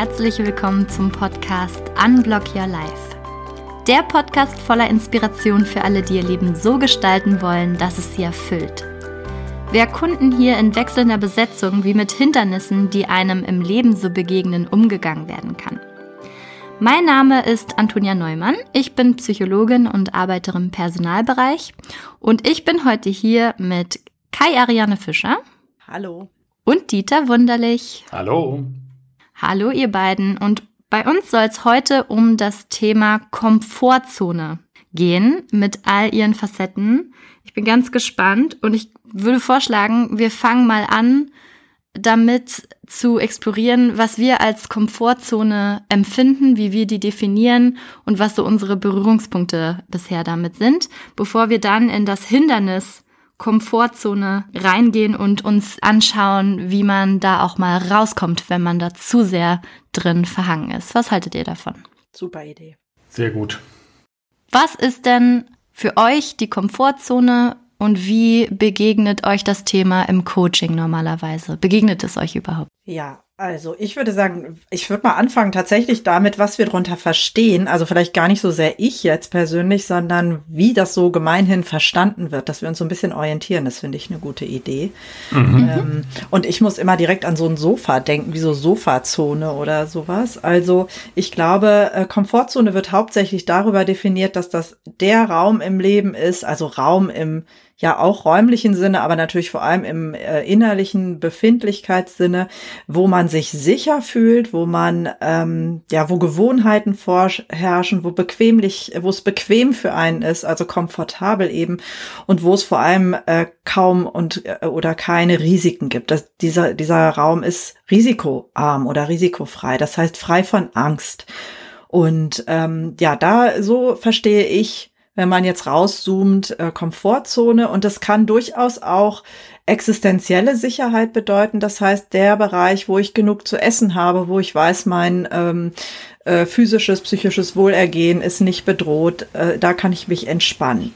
Herzlich willkommen zum Podcast Unblock Your Life. Der Podcast voller Inspiration für alle, die ihr Leben so gestalten wollen, dass es sie erfüllt. Wir erkunden hier in wechselnder Besetzung, wie mit Hindernissen, die einem im Leben so begegnen, umgegangen werden kann. Mein Name ist Antonia Neumann. Ich bin Psychologin und arbeite im Personalbereich. Und ich bin heute hier mit Kai Ariane Fischer. Hallo. Und Dieter Wunderlich. Hallo. Hallo, ihr beiden. Und bei uns soll es heute um das Thema Komfortzone gehen mit all ihren Facetten. Ich bin ganz gespannt und ich würde vorschlagen, wir fangen mal an, damit zu explorieren, was wir als Komfortzone empfinden, wie wir die definieren und was so unsere Berührungspunkte bisher damit sind, bevor wir dann in das Hindernis Komfortzone reingehen und uns anschauen, wie man da auch mal rauskommt, wenn man da zu sehr drin verhangen ist. Was haltet ihr davon? Super Idee. Sehr gut. Was ist denn für euch die Komfortzone und wie begegnet euch das Thema im Coaching normalerweise? Begegnet es euch überhaupt? Ja, also ich würde sagen, ich würde mal anfangen tatsächlich damit, was wir darunter verstehen. Also vielleicht gar nicht so sehr ich jetzt persönlich, sondern wie das so gemeinhin verstanden wird, dass wir uns so ein bisschen orientieren. Das finde ich eine gute Idee. Mhm. Ähm, und ich muss immer direkt an so ein Sofa denken, wie so Sofazone oder sowas. Also ich glaube, äh, Komfortzone wird hauptsächlich darüber definiert, dass das der Raum im Leben ist, also Raum im ja auch räumlichen Sinne, aber natürlich vor allem im äh, innerlichen Befindlichkeitssinne, wo man sich sicher fühlt, wo man ähm, ja, wo Gewohnheiten vorherrschen, wo bequemlich, wo es bequem für einen ist, also komfortabel eben und wo es vor allem äh, kaum und äh, oder keine Risiken gibt. Das, dieser dieser Raum ist risikoarm oder risikofrei, das heißt frei von Angst. Und ähm, ja, da so verstehe ich wenn man jetzt rauszoomt, äh, Komfortzone. Und das kann durchaus auch existenzielle Sicherheit bedeuten. Das heißt, der Bereich, wo ich genug zu essen habe, wo ich weiß, mein ähm, äh, physisches, psychisches Wohlergehen ist nicht bedroht, äh, da kann ich mich entspannen.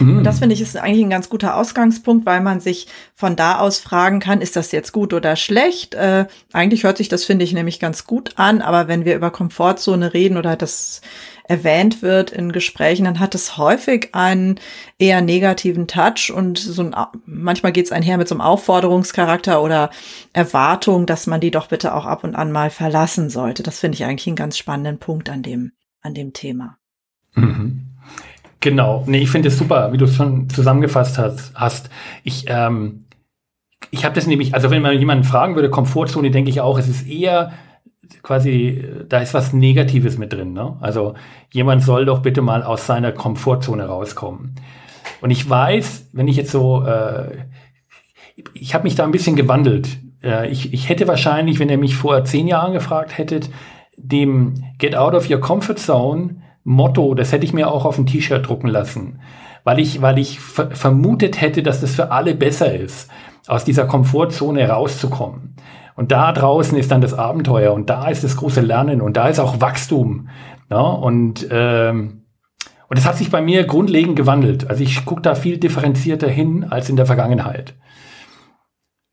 Und das finde ich ist eigentlich ein ganz guter Ausgangspunkt, weil man sich von da aus fragen kann, ist das jetzt gut oder schlecht? Äh, eigentlich hört sich das, finde ich, nämlich ganz gut an, aber wenn wir über Komfortzone reden oder das erwähnt wird in Gesprächen, dann hat es häufig einen eher negativen Touch und so ein, manchmal geht es einher mit so einem Aufforderungscharakter oder Erwartung, dass man die doch bitte auch ab und an mal verlassen sollte. Das finde ich eigentlich einen ganz spannenden Punkt an dem, an dem Thema. Mhm. Genau, nee, ich finde es super, wie du es schon zusammengefasst hast. Ich, ähm, ich habe das nämlich, also wenn man jemanden fragen würde, Komfortzone, denke ich auch, es ist eher quasi, da ist was Negatives mit drin. Ne? Also jemand soll doch bitte mal aus seiner Komfortzone rauskommen. Und ich weiß, wenn ich jetzt so, äh, ich habe mich da ein bisschen gewandelt. Äh, ich, ich hätte wahrscheinlich, wenn ihr mich vor zehn Jahren gefragt hättet, dem Get Out of Your Comfort Zone Motto, das hätte ich mir auch auf ein T-Shirt drucken lassen, weil ich, weil ich vermutet hätte, dass das für alle besser ist, aus dieser Komfortzone rauszukommen. Und da draußen ist dann das Abenteuer und da ist das große Lernen und da ist auch Wachstum. Ja, und, ähm, und das hat sich bei mir grundlegend gewandelt. Also ich gucke da viel differenzierter hin als in der Vergangenheit.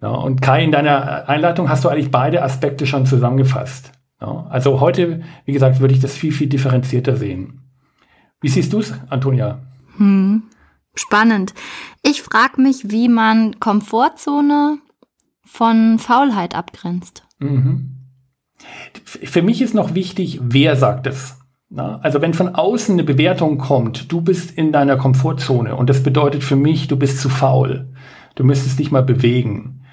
Ja, und Kai, in deiner Einleitung hast du eigentlich beide Aspekte schon zusammengefasst. Ja, also heute, wie gesagt, würde ich das viel, viel differenzierter sehen. Wie siehst du es, Antonia? Hm. Spannend. Ich frage mich, wie man Komfortzone von Faulheit abgrenzt. Mhm. Für mich ist noch wichtig, wer sagt es. Also wenn von außen eine Bewertung kommt, du bist in deiner Komfortzone und das bedeutet für mich, du bist zu faul, du müsstest dich mal bewegen,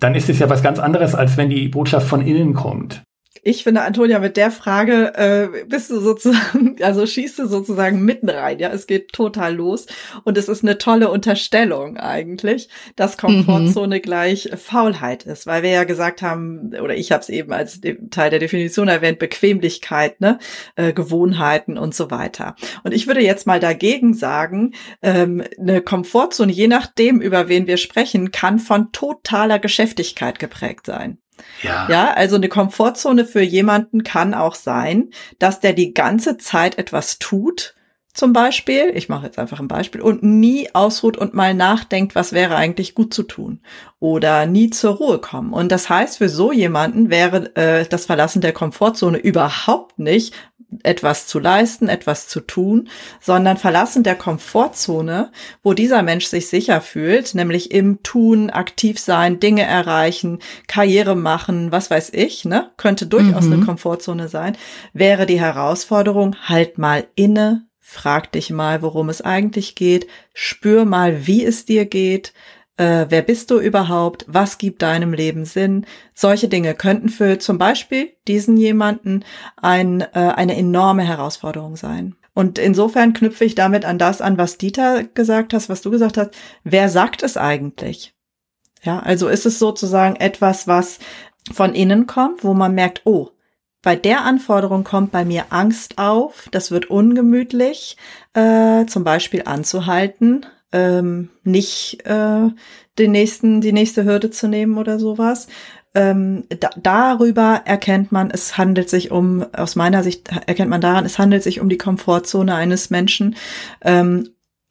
dann ist es ja was ganz anderes, als wenn die Botschaft von innen kommt. Ich finde, Antonia, mit der Frage äh, bist du sozusagen, also schießt du sozusagen mitten rein. Ja, es geht total los. Und es ist eine tolle Unterstellung eigentlich, dass Komfortzone mhm. gleich Faulheit ist, weil wir ja gesagt haben, oder ich habe es eben als Teil der Definition erwähnt, Bequemlichkeit, ne, äh, Gewohnheiten und so weiter. Und ich würde jetzt mal dagegen sagen, ähm, eine Komfortzone, je nachdem, über wen wir sprechen, kann von totaler Geschäftigkeit geprägt sein. Ja. ja, also eine Komfortzone für jemanden kann auch sein, dass der die ganze Zeit etwas tut, zum Beispiel, ich mache jetzt einfach ein Beispiel, und nie ausruht und mal nachdenkt, was wäre eigentlich gut zu tun. Oder nie zur Ruhe kommen. Und das heißt, für so jemanden wäre äh, das Verlassen der Komfortzone überhaupt nicht etwas zu leisten, etwas zu tun, sondern Verlassen der Komfortzone, wo dieser Mensch sich sicher fühlt, nämlich im Tun, aktiv sein, Dinge erreichen, Karriere machen, was weiß ich, ne, könnte durchaus mhm. eine Komfortzone sein, wäre die Herausforderung, halt mal inne, Frag dich mal, worum es eigentlich geht. Spür mal, wie es dir geht. Äh, wer bist du überhaupt? Was gibt deinem Leben Sinn? Solche Dinge könnten für zum Beispiel diesen jemanden ein, äh, eine enorme Herausforderung sein. Und insofern knüpfe ich damit an das an, was Dieter gesagt hast, was du gesagt hast. Wer sagt es eigentlich? Ja, also ist es sozusagen etwas, was von innen kommt, wo man merkt, oh, bei der Anforderung kommt bei mir Angst auf, das wird ungemütlich, äh, zum Beispiel anzuhalten, ähm, nicht äh, den nächsten, die nächste Hürde zu nehmen oder sowas. Ähm, da, darüber erkennt man, es handelt sich um, aus meiner Sicht erkennt man daran, es handelt sich um die Komfortzone eines Menschen ähm,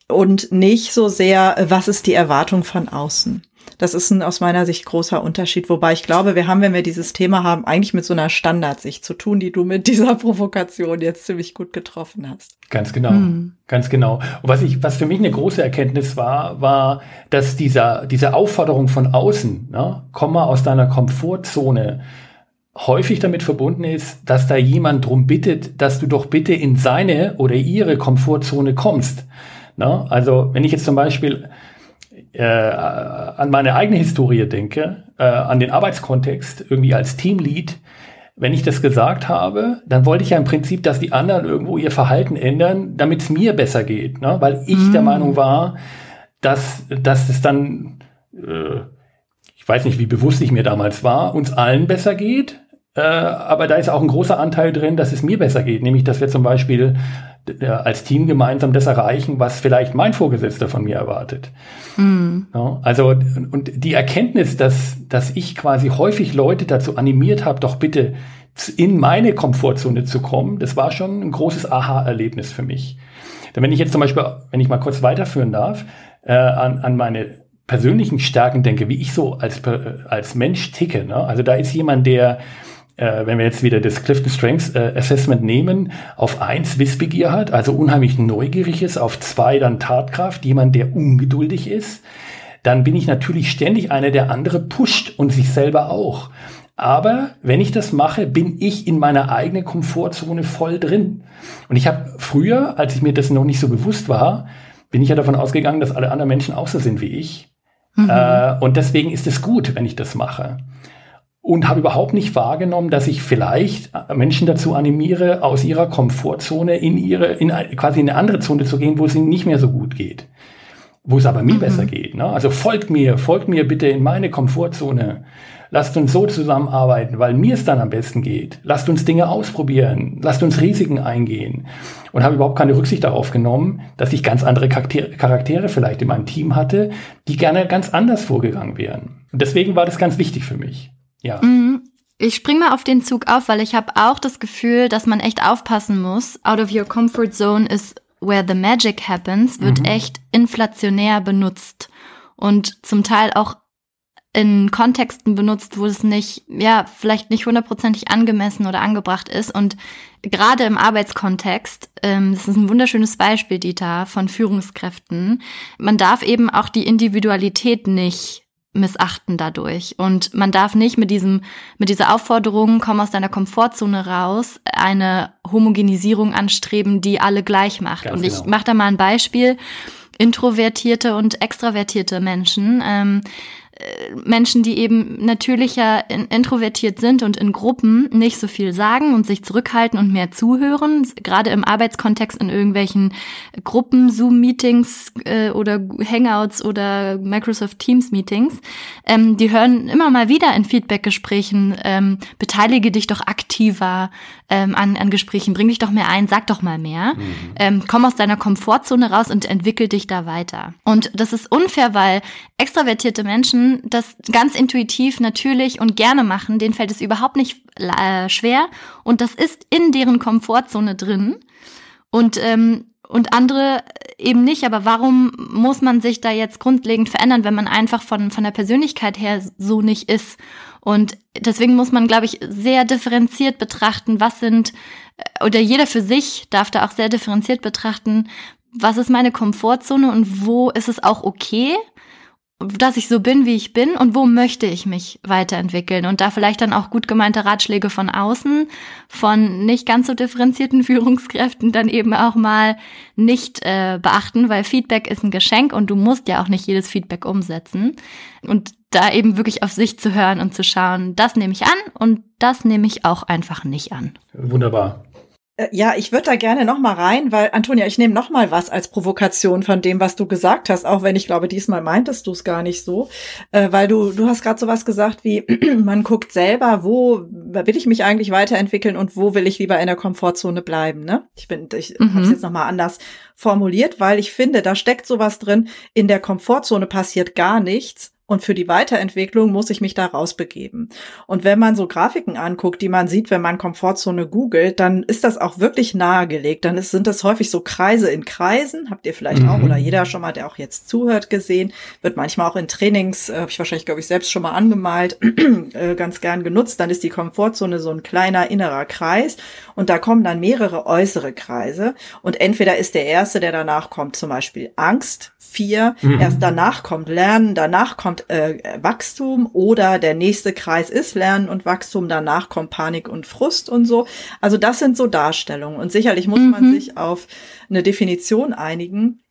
und nicht so sehr, was ist die Erwartung von außen. Das ist ein aus meiner Sicht großer Unterschied. Wobei ich glaube, wir haben, wenn wir dieses Thema haben, eigentlich mit so einer Standardsicht zu tun, die du mit dieser Provokation jetzt ziemlich gut getroffen hast. Ganz genau, hm. ganz genau. Und was ich, was für mich eine große Erkenntnis war, war, dass dieser, diese Aufforderung von außen, ne, komm mal aus deiner Komfortzone, häufig damit verbunden ist, dass da jemand drum bittet, dass du doch bitte in seine oder ihre Komfortzone kommst. Ne? Also wenn ich jetzt zum Beispiel äh, an meine eigene Historie denke, äh, an den Arbeitskontext, irgendwie als Teamlead, wenn ich das gesagt habe, dann wollte ich ja im Prinzip, dass die anderen irgendwo ihr Verhalten ändern, damit es mir besser geht, ne? weil ich mm. der Meinung war, dass, dass es dann, äh, ich weiß nicht, wie bewusst ich mir damals war, uns allen besser geht, äh, aber da ist auch ein großer Anteil drin, dass es mir besser geht, nämlich dass wir zum Beispiel als Team gemeinsam das erreichen, was vielleicht mein Vorgesetzter von mir erwartet. Mhm. Also und die Erkenntnis, dass, dass ich quasi häufig Leute dazu animiert habe, doch bitte in meine Komfortzone zu kommen, das war schon ein großes Aha-Erlebnis für mich. Denn wenn ich jetzt zum Beispiel, wenn ich mal kurz weiterführen darf, äh, an, an meine persönlichen Stärken denke, wie ich so als, als Mensch ticke. Ne? Also da ist jemand, der äh, wenn wir jetzt wieder das Clifton Strengths äh, Assessment nehmen, auf eins Wissbegier hat, also unheimlich neugierig ist, auf zwei dann Tatkraft, jemand, der ungeduldig ist, dann bin ich natürlich ständig einer, der andere pusht und sich selber auch. Aber wenn ich das mache, bin ich in meiner eigenen Komfortzone voll drin. Und ich habe früher, als ich mir das noch nicht so bewusst war, bin ich ja davon ausgegangen, dass alle anderen Menschen auch so sind wie ich. Mhm. Äh, und deswegen ist es gut, wenn ich das mache und habe überhaupt nicht wahrgenommen, dass ich vielleicht Menschen dazu animiere, aus ihrer Komfortzone in ihre, in quasi in eine andere Zone zu gehen, wo es ihnen nicht mehr so gut geht. Wo es aber mir mhm. besser geht. Ne? Also folgt mir, folgt mir bitte in meine Komfortzone. Lasst uns so zusammenarbeiten, weil mir es dann am besten geht. Lasst uns Dinge ausprobieren. Lasst uns Risiken eingehen. Und habe überhaupt keine Rücksicht darauf genommen, dass ich ganz andere Charaktere, Charaktere vielleicht in meinem Team hatte, die gerne ganz anders vorgegangen wären. Und deswegen war das ganz wichtig für mich. Ja. Mhm. Ich spring mal auf den Zug auf, weil ich habe auch das Gefühl, dass man echt aufpassen muss. Out of your comfort zone is where the magic happens, wird mhm. echt inflationär benutzt und zum Teil auch in Kontexten benutzt, wo es nicht, ja, vielleicht nicht hundertprozentig angemessen oder angebracht ist. Und gerade im Arbeitskontext, ähm, das ist ein wunderschönes Beispiel, Dieter, von Führungskräften. Man darf eben auch die Individualität nicht missachten dadurch. Und man darf nicht mit diesem, mit dieser Aufforderung, komm aus deiner Komfortzone raus, eine Homogenisierung anstreben, die alle gleich macht. Ganz und ich genau. mache da mal ein Beispiel. Introvertierte und extravertierte Menschen. Ähm, Menschen, die eben natürlicher introvertiert sind und in Gruppen nicht so viel sagen und sich zurückhalten und mehr zuhören, gerade im Arbeitskontext in irgendwelchen Gruppen, Zoom-Meetings äh, oder Hangouts oder Microsoft Teams-Meetings, ähm, die hören immer mal wieder in Feedback-Gesprächen, ähm, beteilige dich doch aktiver ähm, an, an Gesprächen, bring dich doch mehr ein, sag doch mal mehr, mhm. ähm, komm aus deiner Komfortzone raus und entwickel dich da weiter. Und das ist unfair, weil extravertierte Menschen das ganz intuitiv, natürlich und gerne machen, denen fällt es überhaupt nicht äh, schwer und das ist in deren Komfortzone drin. Und, ähm, und andere eben nicht. Aber warum muss man sich da jetzt grundlegend verändern, wenn man einfach von, von der Persönlichkeit her so nicht ist? Und deswegen muss man, glaube ich, sehr differenziert betrachten, was sind, äh, oder jeder für sich darf da auch sehr differenziert betrachten, was ist meine Komfortzone und wo ist es auch okay, dass ich so bin, wie ich bin und wo möchte ich mich weiterentwickeln und da vielleicht dann auch gut gemeinte Ratschläge von außen, von nicht ganz so differenzierten Führungskräften dann eben auch mal nicht äh, beachten, weil Feedback ist ein Geschenk und du musst ja auch nicht jedes Feedback umsetzen und da eben wirklich auf sich zu hören und zu schauen, das nehme ich an und das nehme ich auch einfach nicht an. Wunderbar. Äh, ja, ich würde da gerne noch mal rein, weil Antonia, ich nehme noch mal was als Provokation von dem, was du gesagt hast, auch wenn ich glaube, diesmal meintest du es gar nicht so, äh, weil du du hast gerade so was gesagt wie man guckt selber, wo will ich mich eigentlich weiterentwickeln und wo will ich lieber in der Komfortzone bleiben, ne? Ich bin ich mhm. habe es jetzt noch mal anders formuliert, weil ich finde, da steckt sowas drin, in der Komfortzone passiert gar nichts und für die Weiterentwicklung muss ich mich da rausbegeben. Und wenn man so Grafiken anguckt, die man sieht, wenn man Komfortzone googelt, dann ist das auch wirklich nahegelegt. Dann ist, sind das häufig so Kreise in Kreisen. Habt ihr vielleicht mhm. auch oder jeder schon mal, der auch jetzt zuhört, gesehen. Wird manchmal auch in Trainings, äh, habe ich wahrscheinlich, glaube ich, selbst schon mal angemalt, äh, ganz gern genutzt. Dann ist die Komfortzone so ein kleiner innerer Kreis und da kommen dann mehrere äußere Kreise. Und entweder ist der erste, der danach kommt, zum Beispiel Angst, vier, mhm. erst danach kommt Lernen, danach kommt kommt äh, Wachstum oder der nächste Kreis ist Lernen und Wachstum, danach kommt Panik und Frust und so. Also das sind so Darstellungen und sicherlich muss mhm. man sich auf eine Definition einigen.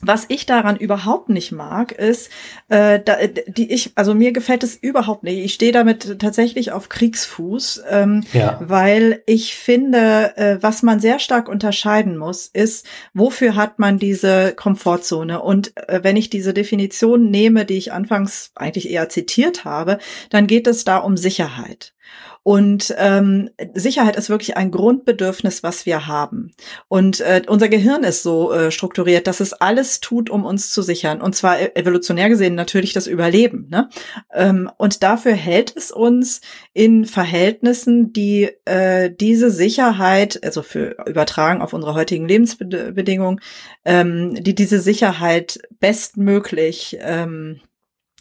Was ich daran überhaupt nicht mag, ist, äh, da, die ich, also mir gefällt es überhaupt nicht. Ich stehe damit tatsächlich auf Kriegsfuß, ähm, ja. weil ich finde, äh, was man sehr stark unterscheiden muss, ist, wofür hat man diese Komfortzone? Und äh, wenn ich diese Definition nehme, die ich anfangs eigentlich eher zitiert habe, dann geht es da um Sicherheit. Und ähm, Sicherheit ist wirklich ein Grundbedürfnis, was wir haben. Und äh, unser Gehirn ist so äh, strukturiert, dass es alles tut, um uns zu sichern. Und zwar e-, evolutionär gesehen natürlich das Überleben. Ne? Ähm, und dafür hält es uns in Verhältnissen, die äh, diese Sicherheit, also für übertragen auf unsere heutigen Lebensbedingungen, ähm, die diese Sicherheit bestmöglich ähm,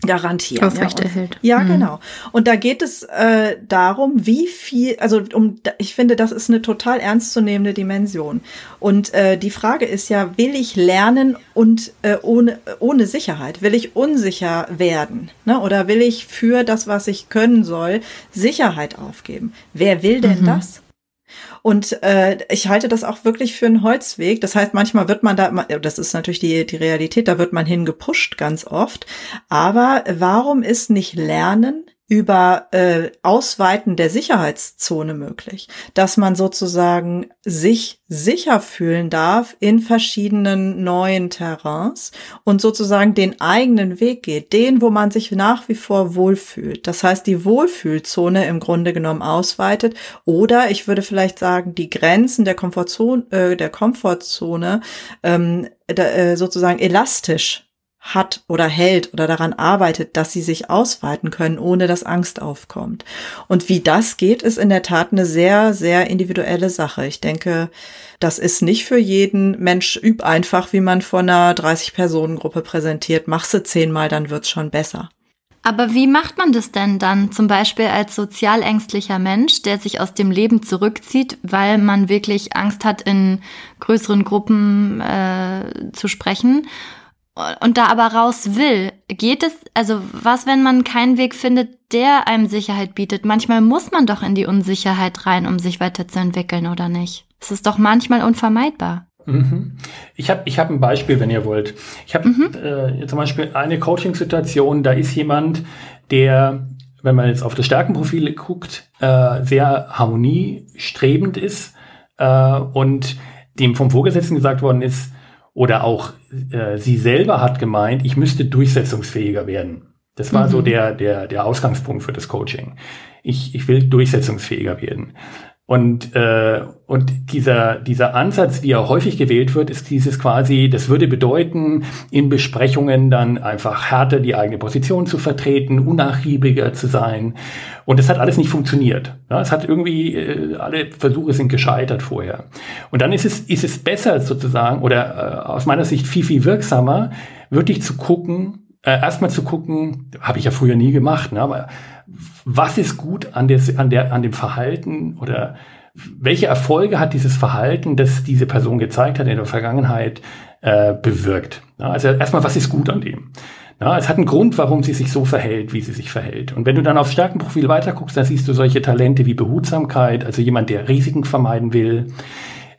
garantieren. Aufrechterhält. Ja, mhm. genau. Und da geht es äh, darum, wie viel, also um, ich finde, das ist eine total ernstzunehmende Dimension. Und äh, die Frage ist ja, will ich lernen und äh, ohne, ohne Sicherheit? Will ich unsicher werden? Ne? Oder will ich für das, was ich können soll, Sicherheit aufgeben? Wer will denn mhm. das? Und äh, ich halte das auch wirklich für einen Holzweg. Das heißt, manchmal wird man da, das ist natürlich die, die Realität, da wird man hingepusht ganz oft. Aber warum ist nicht Lernen über äh, Ausweiten der Sicherheitszone möglich, dass man sozusagen sich sicher fühlen darf in verschiedenen neuen Terrains und sozusagen den eigenen Weg geht, den, wo man sich nach wie vor wohlfühlt. Das heißt, die Wohlfühlzone im Grunde genommen ausweitet oder ich würde vielleicht sagen, die Grenzen der Komfortzone, äh, der Komfortzone ähm, da, äh, sozusagen elastisch hat oder hält oder daran arbeitet, dass sie sich ausweiten können, ohne dass Angst aufkommt. Und wie das geht, ist in der Tat eine sehr, sehr individuelle Sache. Ich denke, das ist nicht für jeden Mensch üb einfach, wie man von einer 30-Personen-Gruppe präsentiert. Mach sie zehnmal, dann wird's schon besser. Aber wie macht man das denn dann zum Beispiel als sozial ängstlicher Mensch, der sich aus dem Leben zurückzieht, weil man wirklich Angst hat, in größeren Gruppen äh, zu sprechen? Und da aber raus will, geht es, also was, wenn man keinen Weg findet, der einem Sicherheit bietet? Manchmal muss man doch in die Unsicherheit rein, um sich weiterzuentwickeln, oder nicht? Es ist doch manchmal unvermeidbar. Mhm. Ich habe ich hab ein Beispiel, wenn ihr wollt. Ich habe mhm. äh, zum Beispiel eine Coaching-Situation, da ist jemand, der, wenn man jetzt auf das Stärkenprofil guckt, äh, sehr harmoniestrebend ist äh, und dem vom Vorgesetzten gesagt worden ist, oder auch äh, sie selber hat gemeint, ich müsste durchsetzungsfähiger werden. Das war mhm. so der, der, der Ausgangspunkt für das Coaching. Ich, ich will durchsetzungsfähiger werden. Und, äh, und dieser, dieser Ansatz, wie er häufig gewählt wird, ist dieses quasi, das würde bedeuten, in Besprechungen dann einfach härter die eigene Position zu vertreten, unnachgiebiger zu sein. Und das hat alles nicht funktioniert. Ja, es hat irgendwie, äh, alle Versuche sind gescheitert vorher. Und dann ist es, ist es besser sozusagen, oder äh, aus meiner Sicht viel, viel wirksamer, wirklich zu gucken, äh, erstmal zu gucken, habe ich ja früher nie gemacht, ne, aber was ist gut an, des, an, der, an dem Verhalten oder welche Erfolge hat dieses Verhalten, das diese Person gezeigt hat in der Vergangenheit, äh, bewirkt. Ja, also erstmal, was ist gut an dem? Ja, es hat einen Grund, warum sie sich so verhält, wie sie sich verhält. Und wenn du dann aufs Stärkenprofil weiterguckst, dann siehst du solche Talente wie Behutsamkeit, also jemand, der Risiken vermeiden will.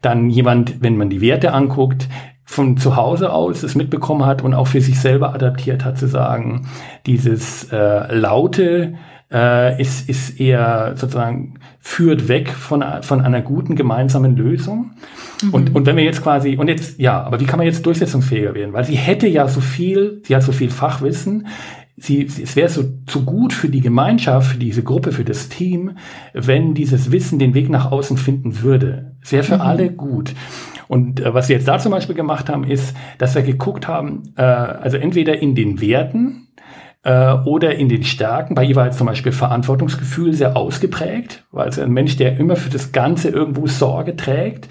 Dann jemand, wenn man die Werte anguckt, von zu Hause aus es mitbekommen hat und auch für sich selber adaptiert hat, zu sagen, dieses äh, laute äh, ist, ist eher sozusagen führt weg von, von einer guten gemeinsamen Lösung. Mhm. Und, und wenn wir jetzt quasi, und jetzt, ja, aber wie kann man jetzt durchsetzungsfähiger werden? Weil sie hätte ja so viel, sie hat so viel Fachwissen, sie, es wäre so zu gut für die Gemeinschaft, für diese Gruppe, für das Team, wenn dieses Wissen den Weg nach außen finden würde. Es wäre für mhm. alle gut. Und äh, was wir jetzt da zum Beispiel gemacht haben, ist, dass wir geguckt haben, äh, also entweder in den Werten, äh, oder in den Stärken. Bei ihr war jetzt zum Beispiel Verantwortungsgefühl sehr ausgeprägt, weil es ein Mensch, der immer für das Ganze irgendwo Sorge trägt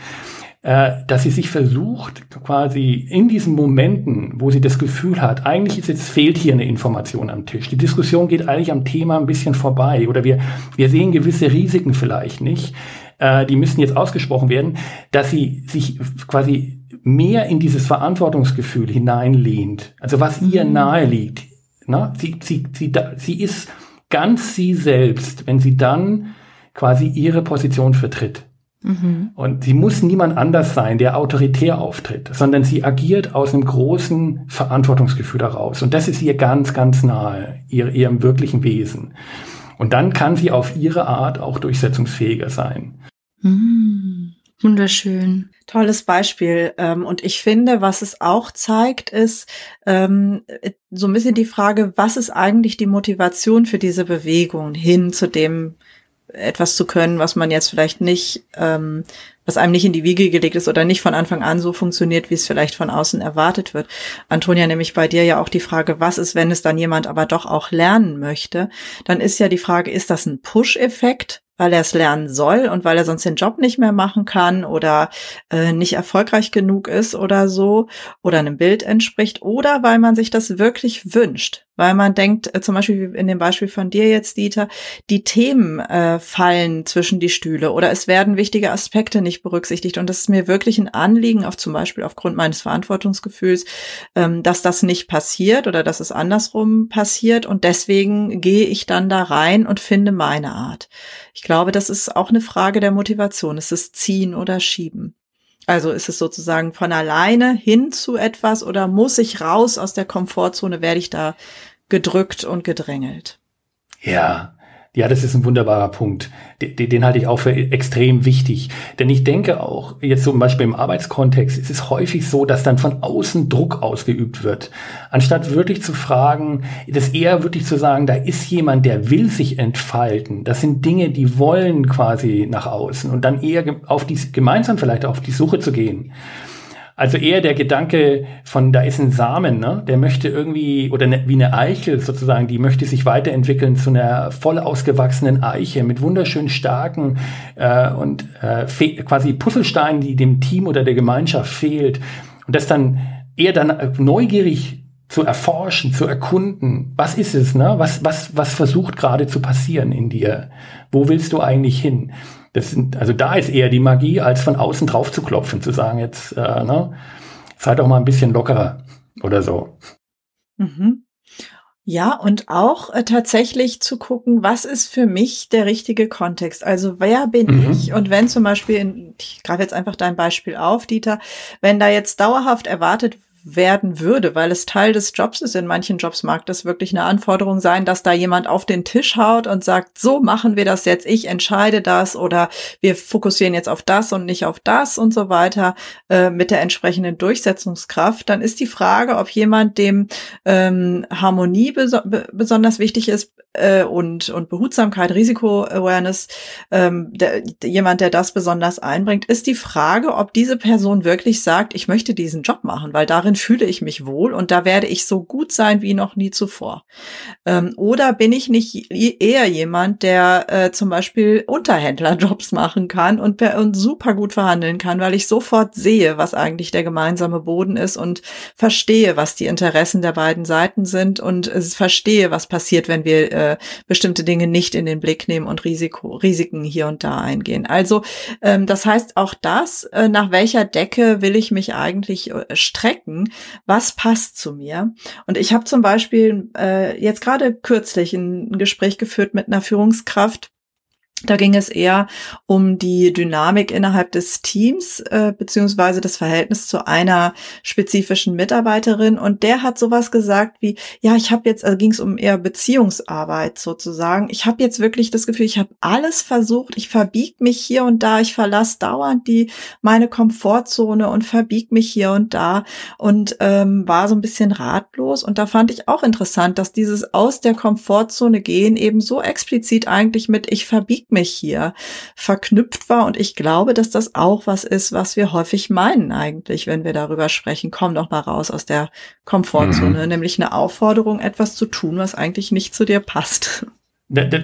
äh, dass sie sich versucht, quasi in diesen Momenten, wo sie das Gefühl hat, eigentlich ist jetzt fehlt hier eine Information am Tisch. Die Diskussion geht eigentlich am Thema ein bisschen vorbei oder wir, wir sehen gewisse Risiken vielleicht nicht. Äh, die müssen jetzt ausgesprochen werden, dass sie sich quasi mehr in dieses Verantwortungsgefühl hineinlehnt. Also was ihr mhm. nahe liegt. Na, sie, sie, sie, sie ist ganz sie selbst, wenn sie dann quasi ihre Position vertritt. Mhm. Und sie muss niemand anders sein, der autoritär auftritt, sondern sie agiert aus einem großen Verantwortungsgefühl heraus. Und das ist ihr ganz, ganz nahe, ihr, ihrem wirklichen Wesen. Und dann kann sie auf ihre Art auch durchsetzungsfähiger sein. Mhm. Wunderschön. Tolles Beispiel. Ähm, und ich finde, was es auch zeigt, ist ähm, so ein bisschen die Frage, was ist eigentlich die Motivation für diese Bewegung hin zu dem etwas zu können, was man jetzt vielleicht nicht, ähm, was einem nicht in die Wiege gelegt ist oder nicht von Anfang an so funktioniert, wie es vielleicht von außen erwartet wird. Antonia, nämlich bei dir ja auch die Frage, was ist, wenn es dann jemand aber doch auch lernen möchte? Dann ist ja die Frage, ist das ein Push-Effekt? Weil er es lernen soll und weil er sonst den Job nicht mehr machen kann oder äh, nicht erfolgreich genug ist oder so oder einem Bild entspricht oder weil man sich das wirklich wünscht, weil man denkt, äh, zum Beispiel in dem Beispiel von dir jetzt, Dieter, die Themen äh, fallen zwischen die Stühle oder es werden wichtige Aspekte nicht berücksichtigt und das ist mir wirklich ein Anliegen, auf zum Beispiel aufgrund meines Verantwortungsgefühls, ähm, dass das nicht passiert oder dass es andersrum passiert und deswegen gehe ich dann da rein und finde meine Art. Ich glaube, das ist auch eine Frage der Motivation. Ist es ziehen oder schieben? Also ist es sozusagen von alleine hin zu etwas oder muss ich raus aus der Komfortzone, werde ich da gedrückt und gedrängelt? Ja, ja, das ist ein wunderbarer Punkt. Den, den, halte ich auch für extrem wichtig. Denn ich denke auch, jetzt zum Beispiel im Arbeitskontext, ist es häufig so, dass dann von außen Druck ausgeübt wird. Anstatt wirklich zu fragen, das eher wirklich zu sagen, da ist jemand, der will sich entfalten. Das sind Dinge, die wollen quasi nach außen und dann eher auf die, gemeinsam vielleicht auf die Suche zu gehen. Also eher der Gedanke von, da ist ein Samen, ne? der möchte irgendwie, oder ne, wie eine Eichel sozusagen, die möchte sich weiterentwickeln zu einer voll ausgewachsenen Eiche mit wunderschön starken äh, und äh, quasi Puzzlesteinen, die dem Team oder der Gemeinschaft fehlt. Und das dann eher dann neugierig zu erforschen, zu erkunden. Was ist es, ne? Was, was, was versucht gerade zu passieren in dir? Wo willst du eigentlich hin? Das sind, also da ist eher die Magie, als von außen drauf zu klopfen, zu sagen, jetzt, äh, ne, sei doch mal ein bisschen lockerer oder so. Mhm. Ja, und auch äh, tatsächlich zu gucken, was ist für mich der richtige Kontext? Also wer bin mhm. ich? Und wenn zum Beispiel, in, ich greife jetzt einfach dein Beispiel auf, Dieter, wenn da jetzt dauerhaft erwartet werden würde, weil es Teil des Jobs ist. In manchen Jobs mag das wirklich eine Anforderung sein, dass da jemand auf den Tisch haut und sagt, so machen wir das jetzt, ich entscheide das oder wir fokussieren jetzt auf das und nicht auf das und so weiter äh, mit der entsprechenden Durchsetzungskraft. Dann ist die Frage, ob jemand, dem ähm, Harmonie beso besonders wichtig ist äh, und, und Behutsamkeit, Risiko-Awareness, ähm, der, jemand, der das besonders einbringt, ist die Frage, ob diese Person wirklich sagt, ich möchte diesen Job machen, weil darin fühle ich mich wohl und da werde ich so gut sein wie noch nie zuvor. Ähm, oder bin ich nicht eher jemand, der äh, zum Beispiel Unterhändlerjobs machen kann und, und super gut verhandeln kann, weil ich sofort sehe, was eigentlich der gemeinsame Boden ist und verstehe, was die Interessen der beiden Seiten sind und äh, verstehe, was passiert, wenn wir äh, bestimmte Dinge nicht in den Blick nehmen und Risiko, Risiken hier und da eingehen. Also ähm, das heißt auch das, äh, nach welcher Decke will ich mich eigentlich äh, was passt zu mir. Und ich habe zum Beispiel äh, jetzt gerade kürzlich ein Gespräch geführt mit einer Führungskraft, da ging es eher um die Dynamik innerhalb des Teams äh, beziehungsweise das Verhältnis zu einer spezifischen Mitarbeiterin. Und der hat sowas gesagt wie, ja, ich habe jetzt, also ging es um eher Beziehungsarbeit sozusagen. Ich habe jetzt wirklich das Gefühl, ich habe alles versucht, ich verbieg mich hier und da, ich verlasse dauernd die meine Komfortzone und verbieg mich hier und da und ähm, war so ein bisschen ratlos. Und da fand ich auch interessant, dass dieses aus der Komfortzone gehen eben so explizit eigentlich mit ich verbieg mich hier verknüpft war. Und ich glaube, dass das auch was ist, was wir häufig meinen eigentlich, wenn wir darüber sprechen. Komm doch mal raus aus der Komfortzone, mhm. nämlich eine Aufforderung, etwas zu tun, was eigentlich nicht zu dir passt.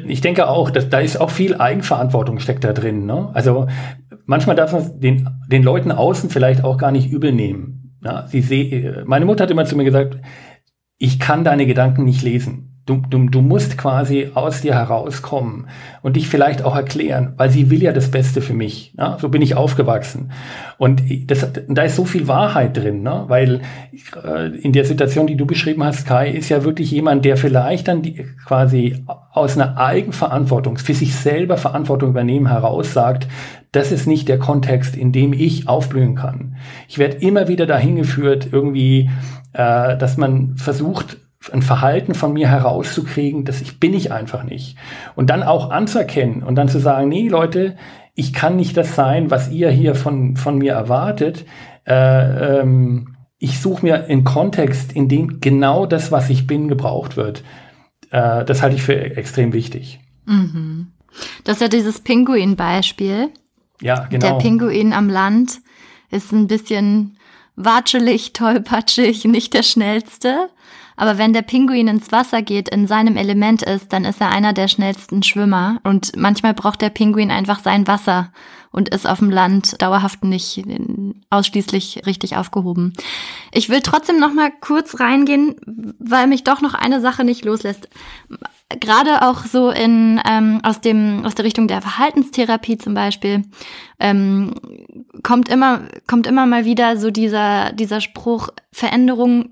Ich denke auch, dass da ist auch viel Eigenverantwortung steckt da drin. Ne? Also manchmal darf man den, den Leuten außen vielleicht auch gar nicht übel nehmen. Ja, sie seh, meine Mutter hat immer zu mir gesagt, ich kann deine Gedanken nicht lesen. Du, du, du musst quasi aus dir herauskommen und dich vielleicht auch erklären, weil sie will ja das Beste für mich. Ja? So bin ich aufgewachsen. Und das, da ist so viel Wahrheit drin, ne? weil äh, in der Situation, die du beschrieben hast, Kai, ist ja wirklich jemand, der vielleicht dann die, quasi aus einer Eigenverantwortung, für sich selber Verantwortung übernehmen heraus sagt, das ist nicht der Kontext, in dem ich aufblühen kann. Ich werde immer wieder dahin geführt, irgendwie, äh, dass man versucht, ein Verhalten von mir herauszukriegen, dass ich bin ich einfach nicht. Und dann auch anzuerkennen und dann zu sagen, nee, Leute, ich kann nicht das sein, was ihr hier von, von mir erwartet. Äh, ähm, ich suche mir einen Kontext, in dem genau das, was ich bin, gebraucht wird. Äh, das halte ich für extrem wichtig. Mhm. Das ist ja dieses Pinguin-Beispiel. Ja, genau. Der Pinguin am Land ist ein bisschen watschelig, tollpatschig, nicht der schnellste. Aber wenn der Pinguin ins Wasser geht, in seinem Element ist, dann ist er einer der schnellsten Schwimmer. Und manchmal braucht der Pinguin einfach sein Wasser und ist auf dem Land dauerhaft nicht ausschließlich richtig aufgehoben. Ich will trotzdem noch mal kurz reingehen, weil mich doch noch eine Sache nicht loslässt. Gerade auch so in ähm, aus dem aus der Richtung der Verhaltenstherapie zum Beispiel ähm, kommt immer kommt immer mal wieder so dieser dieser Spruch Veränderung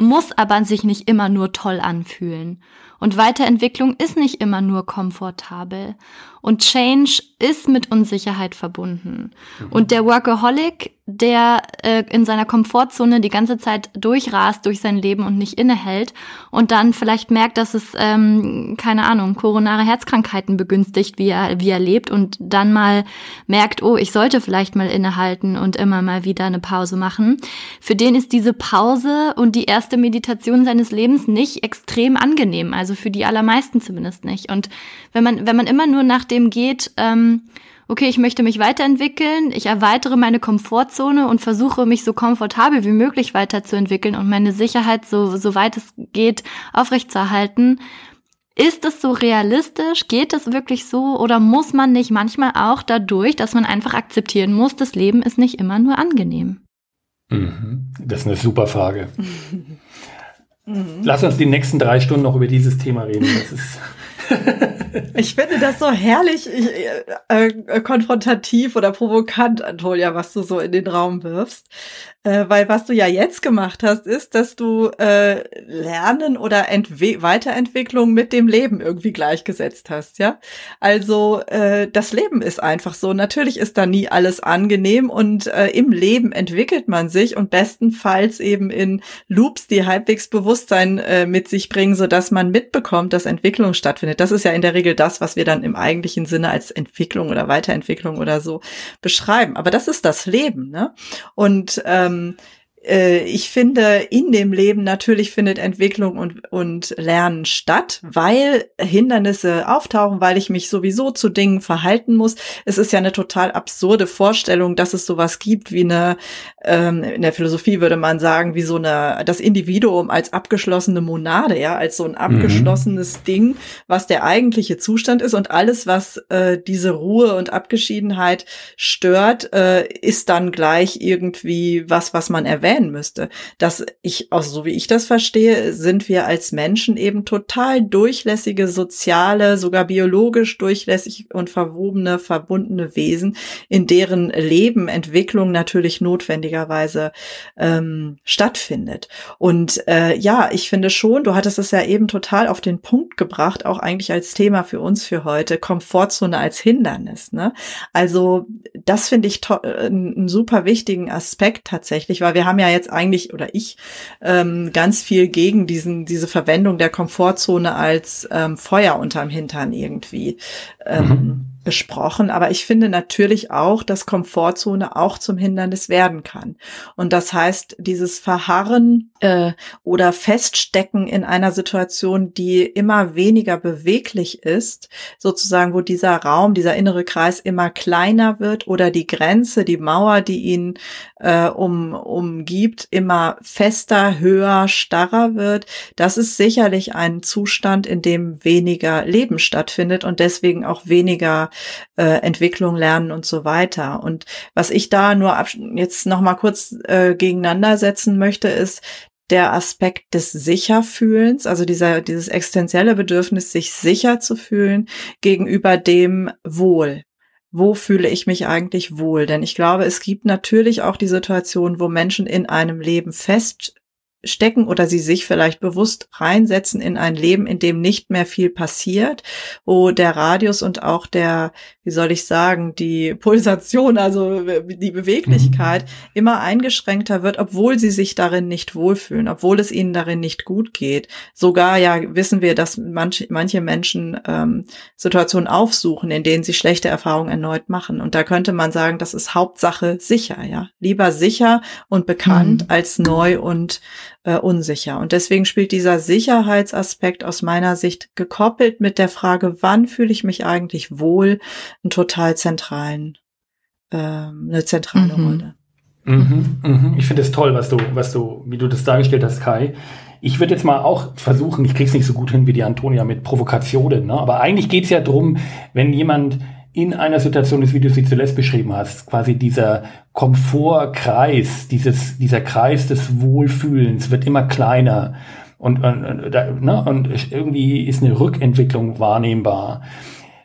muss aber sich nicht immer nur toll anfühlen. Und Weiterentwicklung ist nicht immer nur komfortabel. Und Change ist mit Unsicherheit verbunden. Mhm. Und der Workaholic, der äh, in seiner Komfortzone die ganze Zeit durchrast durch sein Leben und nicht innehält und dann vielleicht merkt, dass es, ähm, keine Ahnung, koronare Herzkrankheiten begünstigt, wie er, wie er lebt und dann mal merkt, oh, ich sollte vielleicht mal innehalten und immer mal wieder eine Pause machen. Für den ist diese Pause und die erste Meditation seines Lebens nicht extrem angenehm. Also für die allermeisten zumindest nicht. Und wenn man, wenn man immer nur nach dem geht, ähm, okay, ich möchte mich weiterentwickeln, ich erweitere meine Komfortzone und versuche mich so komfortabel wie möglich weiterzuentwickeln und meine Sicherheit so, so weit es geht aufrechtzuerhalten. Ist es so realistisch? Geht es wirklich so? Oder muss man nicht manchmal auch dadurch, dass man einfach akzeptieren muss, das Leben ist nicht immer nur angenehm? Mhm. Das ist eine super Frage. Lass uns die nächsten drei Stunden noch über dieses Thema reden. Das ist Ich finde das so herrlich äh, äh, konfrontativ oder provokant, Antonia, was du so in den Raum wirfst. Äh, weil was du ja jetzt gemacht hast, ist, dass du äh, Lernen oder Entwe Weiterentwicklung mit dem Leben irgendwie gleichgesetzt hast, ja. Also äh, das Leben ist einfach so. Natürlich ist da nie alles angenehm und äh, im Leben entwickelt man sich und bestenfalls eben in Loops, die halbwegs Bewusstsein mit sich bringen, so dass man mitbekommt, dass Entwicklung stattfindet. Das ist ja in der Regel das, was wir dann im eigentlichen Sinne als Entwicklung oder Weiterentwicklung oder so beschreiben. Aber das ist das Leben, ne? Und ähm, ähm, äh, ich finde, in dem Leben natürlich findet Entwicklung und, und Lernen statt, weil Hindernisse auftauchen, weil ich mich sowieso zu Dingen verhalten muss. Es ist ja eine total absurde Vorstellung, dass es sowas gibt wie eine, ähm, in der Philosophie würde man sagen, wie so eine, das Individuum als abgeschlossene Monade, ja, als so ein mhm. abgeschlossenes mhm. Ding, was der eigentliche Zustand ist und alles, was äh, diese Ruhe und Abgeschiedenheit stört, äh, ist dann gleich irgendwie was, was man erwähnt erwähnen müsste, dass ich, also so wie ich das verstehe, sind wir als Menschen eben total durchlässige, soziale, sogar biologisch durchlässig und verwobene, verbundene Wesen, in deren Leben Entwicklung natürlich notwendigerweise ähm, stattfindet. Und äh, ja, ich finde schon, du hattest es ja eben total auf den Punkt gebracht, auch eigentlich als Thema für uns für heute, Komfortzone als Hindernis. Ne? Also das finde ich äh, einen super wichtigen Aspekt tatsächlich, weil wir haben ja jetzt eigentlich oder ich ähm, ganz viel gegen diesen diese Verwendung der Komfortzone als ähm, Feuer unterm Hintern irgendwie. Ähm, mhm besprochen, aber ich finde natürlich auch, dass Komfortzone auch zum Hindernis werden kann. Und das heißt, dieses Verharren äh, oder Feststecken in einer Situation, die immer weniger beweglich ist, sozusagen, wo dieser Raum, dieser innere Kreis immer kleiner wird oder die Grenze, die Mauer, die ihn äh, um, umgibt, immer fester, höher, starrer wird, das ist sicherlich ein Zustand, in dem weniger Leben stattfindet und deswegen auch weniger äh, Entwicklung, Lernen und so weiter. Und was ich da nur jetzt noch mal kurz äh, gegeneinander setzen möchte, ist, der Aspekt des Sicherfühlens, also dieser, dieses existenzielle Bedürfnis, sich sicher zu fühlen gegenüber dem Wohl. Wo fühle ich mich eigentlich wohl? Denn ich glaube, es gibt natürlich auch die Situation, wo Menschen in einem Leben fest stecken oder sie sich vielleicht bewusst reinsetzen in ein Leben, in dem nicht mehr viel passiert, wo der Radius und auch der, wie soll ich sagen, die Pulsation, also die Beweglichkeit mhm. immer eingeschränkter wird, obwohl sie sich darin nicht wohlfühlen, obwohl es ihnen darin nicht gut geht. Sogar ja wissen wir, dass manche, manche Menschen ähm, Situationen aufsuchen, in denen sie schlechte Erfahrungen erneut machen. Und da könnte man sagen, das ist Hauptsache sicher, ja. Lieber sicher und bekannt mhm. als neu und äh, unsicher. Und deswegen spielt dieser Sicherheitsaspekt aus meiner Sicht gekoppelt mit der Frage, wann fühle ich mich eigentlich wohl, einen total zentralen, äh, eine zentrale mhm. Rolle. Mhm, mhm. Ich finde es toll, was du, was du, wie du das dargestellt hast, Kai. Ich würde jetzt mal auch versuchen, ich krieg's nicht so gut hin wie die Antonia mit Provokationen, ne? aber eigentlich geht's ja drum, wenn jemand in einer Situation ist, wie du sie zuletzt beschrieben hast, quasi dieser Komfortkreis, dieses, dieser Kreis des Wohlfühlens wird immer kleiner und, und, ne, und irgendwie ist eine Rückentwicklung wahrnehmbar.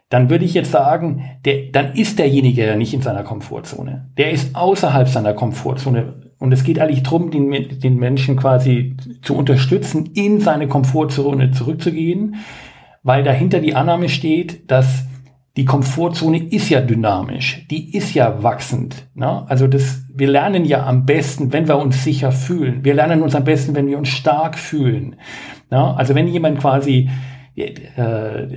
Dann würde ich jetzt sagen, der, dann ist derjenige ja nicht in seiner Komfortzone. Der ist außerhalb seiner Komfortzone. Und es geht eigentlich darum, den, den Menschen quasi zu unterstützen, in seine Komfortzone zurückzugehen, weil dahinter die Annahme steht, dass die Komfortzone ist ja dynamisch, die ist ja wachsend. Ne? Also das, wir lernen ja am besten, wenn wir uns sicher fühlen. Wir lernen uns am besten, wenn wir uns stark fühlen. Ne? Also wenn jemand quasi äh,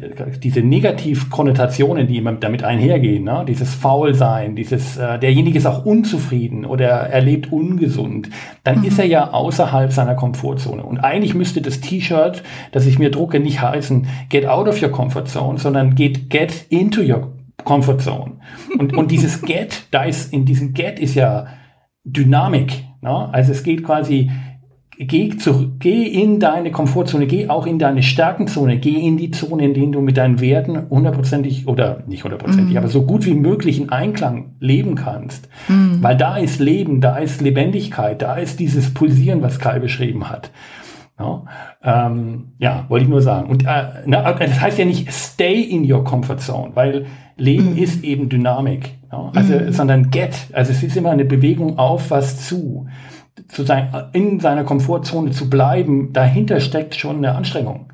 diese Negativkonnotationen, die damit einhergehen, ne? dieses Faulsein, dieses, äh, derjenige ist auch unzufrieden oder er lebt ungesund, dann mhm. ist er ja außerhalb seiner Komfortzone. Und eigentlich müsste das T-Shirt, das ich mir drucke, nicht heißen, get out of your comfort zone, sondern get, get into your comfort zone. Und, und dieses get, da ist, in diesem get ist ja Dynamik. Ne? Also es geht quasi, geh, zurück, geh in deine Komfortzone, geh auch in deine Stärkenzone, geh in die Zone, in denen du mit deinen Werten hundertprozentig oder nicht hundertprozentig, mm. aber so gut wie möglich in Einklang leben kannst. Mm. Weil da ist Leben, da ist Lebendigkeit, da ist dieses Pulsieren, was Kai beschrieben hat. Ja, ähm, ja wollte ich nur sagen. Und äh, na, das heißt ja nicht stay in your comfort zone, weil Leben mhm. ist eben Dynamik. Ja? Also, mhm. sondern get. Also es ist immer eine Bewegung auf was zu. Zu sein, in seiner Komfortzone zu bleiben, dahinter steckt schon eine Anstrengung.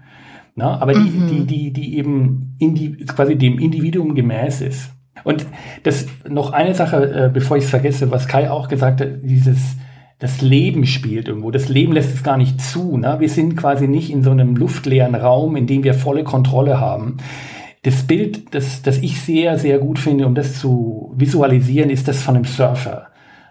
Na, aber die, mhm. die, die, die eben indi quasi dem Individuum gemäß ist. Und das noch eine Sache, äh, bevor ich es vergesse, was Kai auch gesagt hat, dieses das Leben spielt irgendwo. Das Leben lässt es gar nicht zu. Ne? Wir sind quasi nicht in so einem luftleeren Raum, in dem wir volle Kontrolle haben. Das Bild, das, das ich sehr, sehr gut finde, um das zu visualisieren, ist das von einem Surfer.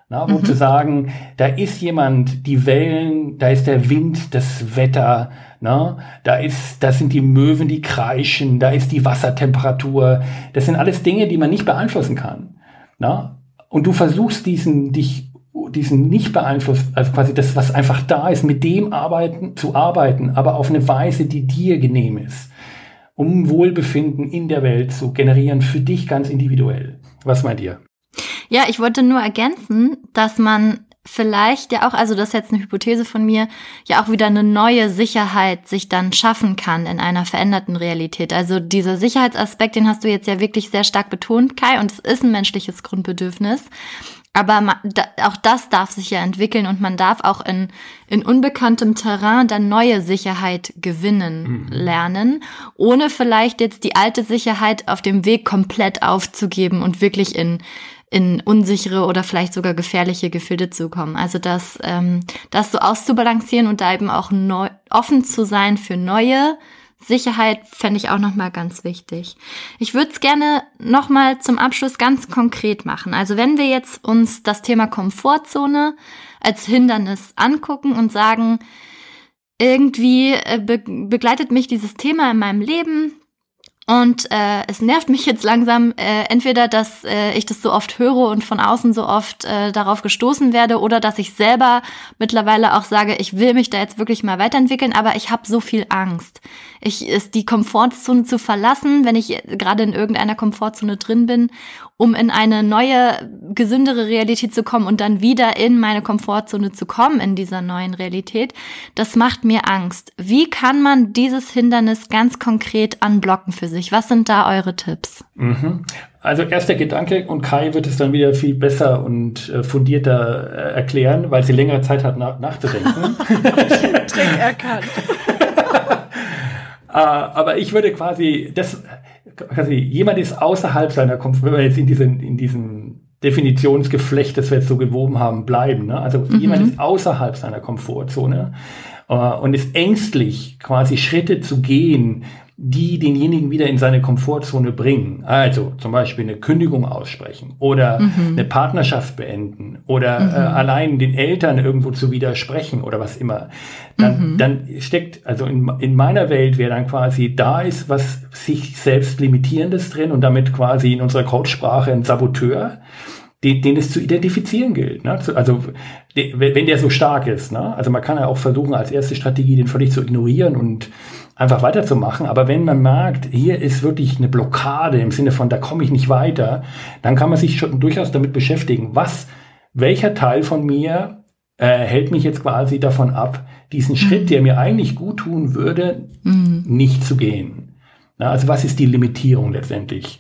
Na, wo mhm. zu sagen, da ist jemand, die Wellen, da ist der Wind, das Wetter, na, da ist, da sind die Möwen, die kreischen, da ist die Wassertemperatur. Das sind alles Dinge, die man nicht beeinflussen kann. Na? Und du versuchst diesen, dich, diesen nicht beeinflusst, also quasi das, was einfach da ist, mit dem arbeiten, zu arbeiten, aber auf eine Weise, die dir genehm ist, um Wohlbefinden in der Welt zu generieren, für dich ganz individuell. Was meint ihr? Ja, ich wollte nur ergänzen, dass man vielleicht ja auch, also das ist jetzt eine Hypothese von mir, ja auch wieder eine neue Sicherheit sich dann schaffen kann in einer veränderten Realität. Also dieser Sicherheitsaspekt, den hast du jetzt ja wirklich sehr stark betont, Kai, und es ist ein menschliches Grundbedürfnis. Aber man, da, auch das darf sich ja entwickeln und man darf auch in, in unbekanntem Terrain dann neue Sicherheit gewinnen mhm. lernen, ohne vielleicht jetzt die alte Sicherheit auf dem Weg komplett aufzugeben und wirklich in, in unsichere oder vielleicht sogar gefährliche Gefilde zu kommen. Also das, ähm, das so auszubalancieren und da eben auch neu, offen zu sein für neue Sicherheit fände ich auch nochmal ganz wichtig. Ich würde es gerne nochmal zum Abschluss ganz konkret machen. Also wenn wir jetzt uns das Thema Komfortzone als Hindernis angucken und sagen, irgendwie äh, be begleitet mich dieses Thema in meinem Leben, und äh, es nervt mich jetzt langsam, äh, entweder, dass äh, ich das so oft höre und von außen so oft äh, darauf gestoßen werde, oder dass ich selber mittlerweile auch sage, ich will mich da jetzt wirklich mal weiterentwickeln, aber ich habe so viel Angst. Ich ist die Komfortzone zu verlassen, wenn ich gerade in irgendeiner Komfortzone drin bin, um in eine neue, gesündere Realität zu kommen und dann wieder in meine Komfortzone zu kommen in dieser neuen Realität. Das macht mir Angst. Wie kann man dieses Hindernis ganz konkret anblocken für sich? Was sind da eure Tipps? Mhm. Also erster Gedanke und Kai wird es dann wieder viel besser und äh, fundierter äh, erklären, weil sie längere Zeit hat nach, nachzudenken. Trick erkannt. Äh, aber ich würde quasi das quasi jemand ist außerhalb seiner Komfort, wenn wir jetzt in diesen in diesem Definitionsgeflecht, das wir jetzt so gewoben haben, bleiben. Ne? Also mhm. jemand ist außerhalb seiner Komfortzone äh, und ist ängstlich, quasi Schritte zu gehen, die denjenigen wieder in seine Komfortzone bringen. Also zum Beispiel eine Kündigung aussprechen oder mhm. eine Partnerschaft beenden oder mhm. äh, allein den Eltern irgendwo zu widersprechen oder was immer. Dann, mhm. dann steckt, also in, in meiner Welt wäre dann quasi, da ist was sich selbst limitierendes drin und damit quasi in unserer Coachsprache ein Saboteur den, den es zu identifizieren gilt. Ne? Also wenn der so stark ist. Ne? Also man kann ja auch versuchen, als erste Strategie den völlig zu ignorieren und einfach weiterzumachen. Aber wenn man merkt, hier ist wirklich eine Blockade im Sinne von, da komme ich nicht weiter, dann kann man sich schon durchaus damit beschäftigen, was, welcher Teil von mir äh, hält mich jetzt quasi davon ab, diesen Schritt, der mir eigentlich gut tun würde, mhm. nicht zu gehen. Na, also was ist die Limitierung letztendlich?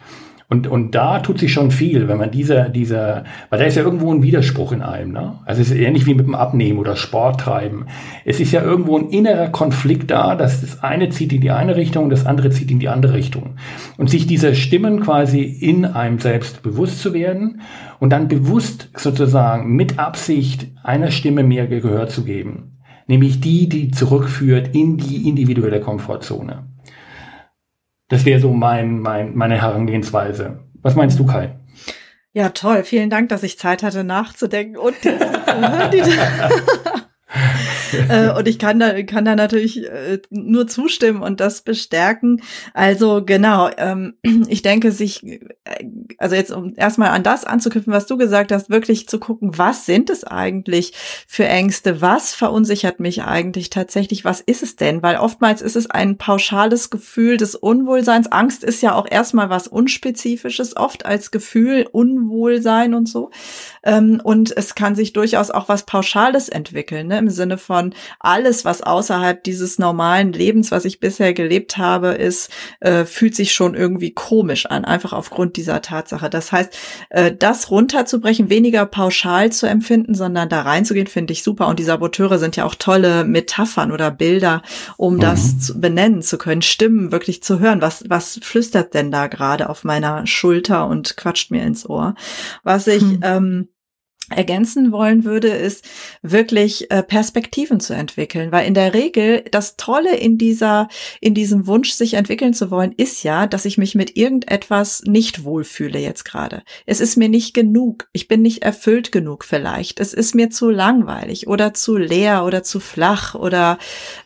Und, und da tut sich schon viel, wenn man dieser, dieser, weil da ist ja irgendwo ein Widerspruch in einem. Ne? Also es ist ähnlich wie mit dem Abnehmen oder Sport treiben. Es ist ja irgendwo ein innerer Konflikt da, dass das eine zieht in die eine Richtung, das andere zieht in die andere Richtung. Und sich dieser Stimmen quasi in einem selbst bewusst zu werden und dann bewusst sozusagen mit Absicht einer Stimme mehr Gehör zu geben. Nämlich die, die zurückführt in die individuelle Komfortzone. Das wäre so mein, mein, meine Herangehensweise. Was meinst du, Kai? Ja, toll. Vielen Dank, dass ich Zeit hatte nachzudenken und äh, und ich kann da, kann da natürlich äh, nur zustimmen und das bestärken. Also genau, ähm, ich denke, sich, äh, also jetzt um erstmal an das anzuknüpfen, was du gesagt hast, wirklich zu gucken, was sind es eigentlich für Ängste? Was verunsichert mich eigentlich tatsächlich? Was ist es denn? Weil oftmals ist es ein pauschales Gefühl des Unwohlseins. Angst ist ja auch erstmal was Unspezifisches, oft als Gefühl Unwohlsein und so. Ähm, und es kann sich durchaus auch was Pauschales entwickeln, ne? im Sinne von, von alles, was außerhalb dieses normalen Lebens, was ich bisher gelebt habe, ist, äh, fühlt sich schon irgendwie komisch an, einfach aufgrund dieser Tatsache. Das heißt, äh, das runterzubrechen, weniger pauschal zu empfinden, sondern da reinzugehen, finde ich super. Und die Saboteure sind ja auch tolle Metaphern oder Bilder, um mhm. das zu, benennen zu können, Stimmen wirklich zu hören. Was, was flüstert denn da gerade auf meiner Schulter und quatscht mir ins Ohr? Was ich mhm. ähm, ergänzen wollen würde, ist wirklich äh, Perspektiven zu entwickeln, weil in der Regel das Tolle in dieser in diesem Wunsch sich entwickeln zu wollen ist ja, dass ich mich mit irgendetwas nicht wohlfühle jetzt gerade. Es ist mir nicht genug, ich bin nicht erfüllt genug vielleicht. Es ist mir zu langweilig oder zu leer oder zu flach oder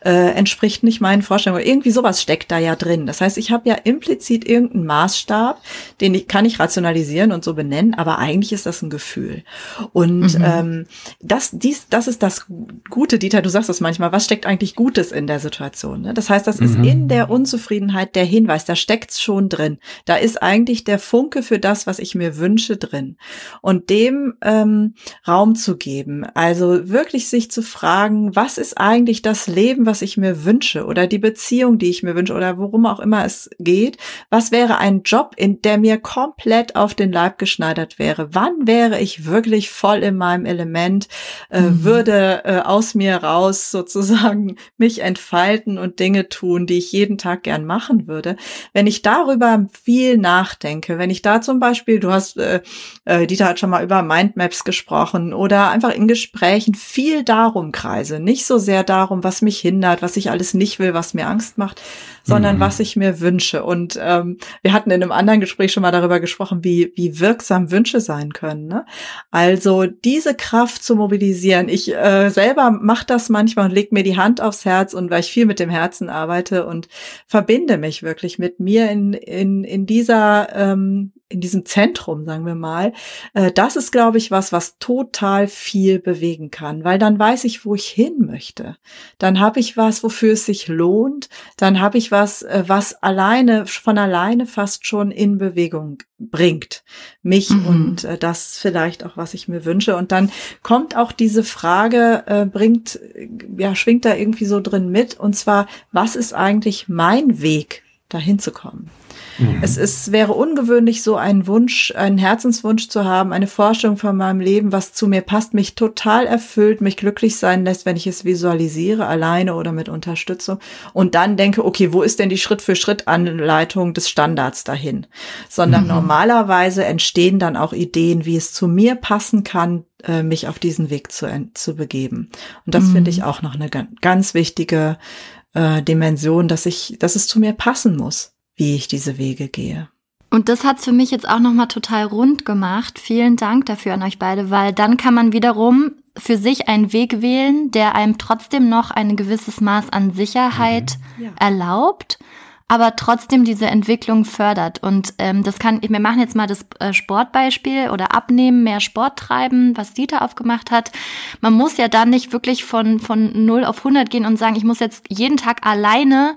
äh, entspricht nicht meinen Vorstellungen. Irgendwie sowas steckt da ja drin. Das heißt, ich habe ja implizit irgendeinen Maßstab, den ich, kann ich rationalisieren und so benennen, aber eigentlich ist das ein Gefühl. Mhm. ähm, das, dies, das ist das Gute, Dieter, du sagst das manchmal, was steckt eigentlich Gutes in der Situation? Ne? Das heißt, das ist mhm. in der Unzufriedenheit der Hinweis, da steckt's schon drin. Da ist eigentlich der Funke für das, was ich mir wünsche, drin. Und dem ähm, Raum zu geben, also wirklich sich zu fragen, was ist eigentlich das Leben, was ich mir wünsche oder die Beziehung, die ich mir wünsche oder worum auch immer es geht. Was wäre ein Job, in der mir komplett auf den Leib geschneidert wäre? Wann wäre ich wirklich voll in meinem Element, äh, mhm. würde äh, aus mir raus sozusagen mich entfalten und Dinge tun, die ich jeden Tag gern machen würde. Wenn ich darüber viel nachdenke, wenn ich da zum Beispiel, du hast, äh, äh, Dieter hat schon mal über Mindmaps gesprochen oder einfach in Gesprächen viel darum kreise, nicht so sehr darum, was mich hindert, was ich alles nicht will, was mir Angst macht, sondern mhm. was ich mir wünsche. Und ähm, wir hatten in einem anderen Gespräch schon mal darüber gesprochen, wie, wie wirksam Wünsche sein können. Ne? Also diese Kraft zu mobilisieren. Ich äh, selber mache das manchmal und leg mir die Hand aufs Herz und weil ich viel mit dem Herzen arbeite und verbinde mich wirklich mit mir in, in, in dieser ähm, in diesem Zentrum, sagen wir mal, äh, das ist, glaube ich, was, was total viel bewegen kann, weil dann weiß ich, wo ich hin möchte. Dann habe ich was, wofür es sich lohnt. Dann habe ich was, äh, was alleine, von alleine fast schon in Bewegung bringt. Mich mhm. und äh, das vielleicht auch, was ich mir wünsche. Und dann kommt auch diese Frage, äh, bringt, ja, schwingt da irgendwie so drin mit. Und zwar, was ist eigentlich mein Weg, dahin zu kommen? Mhm. Es ist, wäre ungewöhnlich, so einen Wunsch, einen Herzenswunsch zu haben, eine Vorstellung von meinem Leben, was zu mir passt, mich total erfüllt, mich glücklich sein lässt, wenn ich es visualisiere, alleine oder mit Unterstützung. Und dann denke, okay, wo ist denn die Schritt-für-Schritt-Anleitung des Standards dahin? Sondern mhm. normalerweise entstehen dann auch Ideen, wie es zu mir passen kann, äh, mich auf diesen Weg zu, zu begeben. Und das mhm. finde ich auch noch eine ganz wichtige äh, Dimension, dass ich, dass es zu mir passen muss wie ich diese Wege gehe. Und das hat's für mich jetzt auch nochmal total rund gemacht. Vielen Dank dafür an euch beide, weil dann kann man wiederum für sich einen Weg wählen, der einem trotzdem noch ein gewisses Maß an Sicherheit mhm. ja. erlaubt aber trotzdem diese Entwicklung fördert. Und ähm, das kann, wir machen jetzt mal das äh, Sportbeispiel oder abnehmen, mehr Sport treiben, was Dieter aufgemacht hat. Man muss ja dann nicht wirklich von, von 0 auf 100 gehen und sagen, ich muss jetzt jeden Tag alleine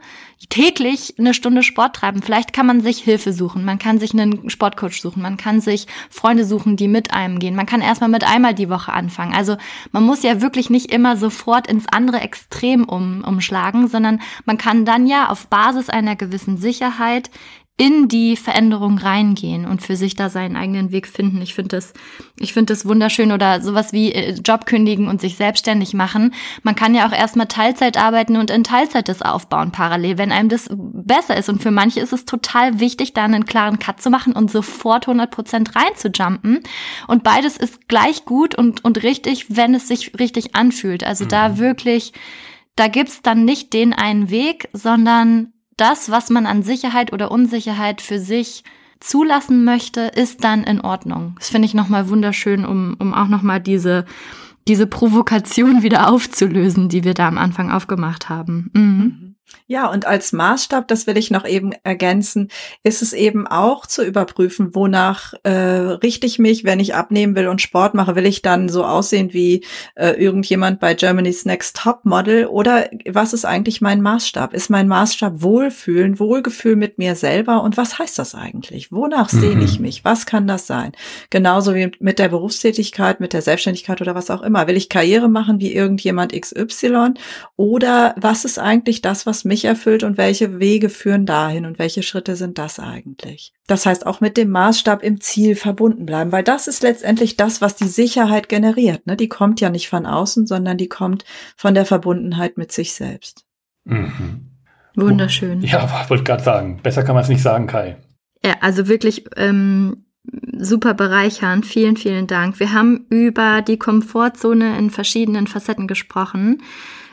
täglich eine Stunde Sport treiben. Vielleicht kann man sich Hilfe suchen. Man kann sich einen Sportcoach suchen. Man kann sich Freunde suchen, die mit einem gehen. Man kann erstmal mit einmal die Woche anfangen. Also man muss ja wirklich nicht immer sofort ins andere Extrem um, umschlagen, sondern man kann dann ja auf Basis einer gewissen Sicherheit in die Veränderung reingehen und für sich da seinen eigenen Weg finden. Ich finde das, ich finde das wunderschön oder sowas wie äh, Job kündigen und sich selbstständig machen. Man kann ja auch erstmal Teilzeit arbeiten und in Teilzeit das aufbauen parallel, wenn einem das besser ist. Und für manche ist es total wichtig, da einen klaren Cut zu machen und sofort 100 Prozent reinzujumpen. Und beides ist gleich gut und, und richtig, wenn es sich richtig anfühlt. Also mhm. da wirklich, da gibt's dann nicht den einen Weg, sondern das, was man an Sicherheit oder Unsicherheit für sich zulassen möchte, ist dann in Ordnung. Das finde ich nochmal wunderschön, um, um auch nochmal diese, diese Provokation wieder aufzulösen, die wir da am Anfang aufgemacht haben. Mhm. Ja, und als Maßstab, das will ich noch eben ergänzen, ist es eben auch zu überprüfen, wonach äh, richte ich mich, wenn ich abnehmen will und Sport mache, will ich dann so aussehen wie äh, irgendjemand bei Germany's Next Top Model oder was ist eigentlich mein Maßstab? Ist mein Maßstab Wohlfühlen, Wohlgefühl mit mir selber und was heißt das eigentlich? Wonach mhm. sehne ich mich? Was kann das sein? Genauso wie mit der Berufstätigkeit, mit der Selbstständigkeit oder was auch immer. Will ich Karriere machen wie irgendjemand XY oder was ist eigentlich das, was mich mich erfüllt und welche Wege führen dahin und welche Schritte sind das eigentlich. Das heißt auch mit dem Maßstab im Ziel verbunden bleiben, weil das ist letztendlich das, was die Sicherheit generiert. Ne? Die kommt ja nicht von außen, sondern die kommt von der Verbundenheit mit sich selbst. Mhm. Wunderschön. Ja, wollte gerade sagen. Besser kann man es nicht sagen, Kai. Ja, also wirklich ähm, super bereichernd. Vielen, vielen Dank. Wir haben über die Komfortzone in verschiedenen Facetten gesprochen